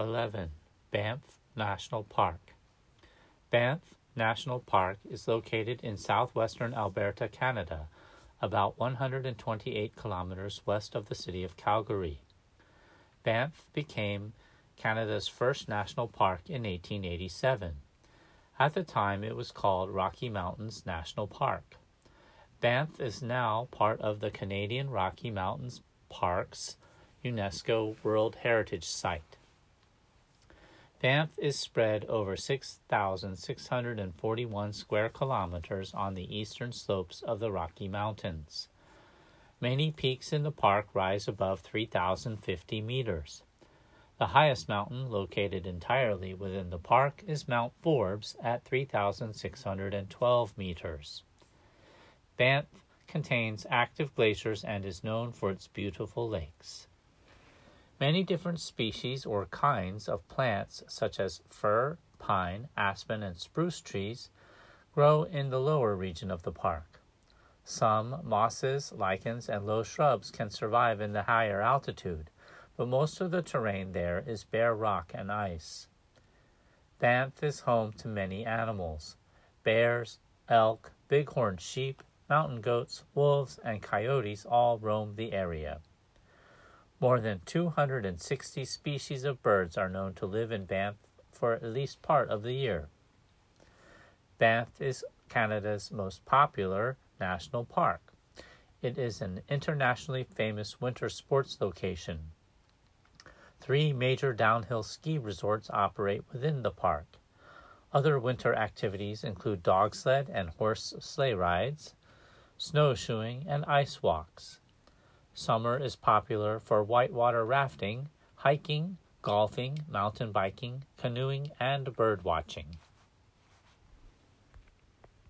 11. Banff National Park. Banff National Park is located in southwestern Alberta, Canada, about 128 kilometers west of the city of Calgary. Banff became Canada's first national park in 1887. At the time, it was called Rocky Mountains National Park. Banff is now part of the Canadian Rocky Mountains Parks UNESCO World Heritage Site. Banff is spread over 6,641 square kilometers on the eastern slopes of the Rocky Mountains. Many peaks in the park rise above 3,050 meters. The highest mountain located entirely within the park is Mount Forbes at 3,612 meters. Banff contains active glaciers and is known for its beautiful lakes. Many different species or kinds of plants, such as fir, pine, aspen, and spruce trees, grow in the lower region of the park. Some mosses, lichens, and low shrubs can survive in the higher altitude, but most of the terrain there is bare rock and ice. Banff is home to many animals bears, elk, bighorn sheep, mountain goats, wolves, and coyotes all roam the area. More than 260 species of birds are known to live in Banff for at least part of the year. Banff is Canada's most popular national park. It is an internationally famous winter sports location. Three major downhill ski resorts operate within the park. Other winter activities include dog sled and horse sleigh rides, snowshoeing, and ice walks. Summer is popular for whitewater rafting, hiking, golfing, mountain biking, canoeing, and bird watching.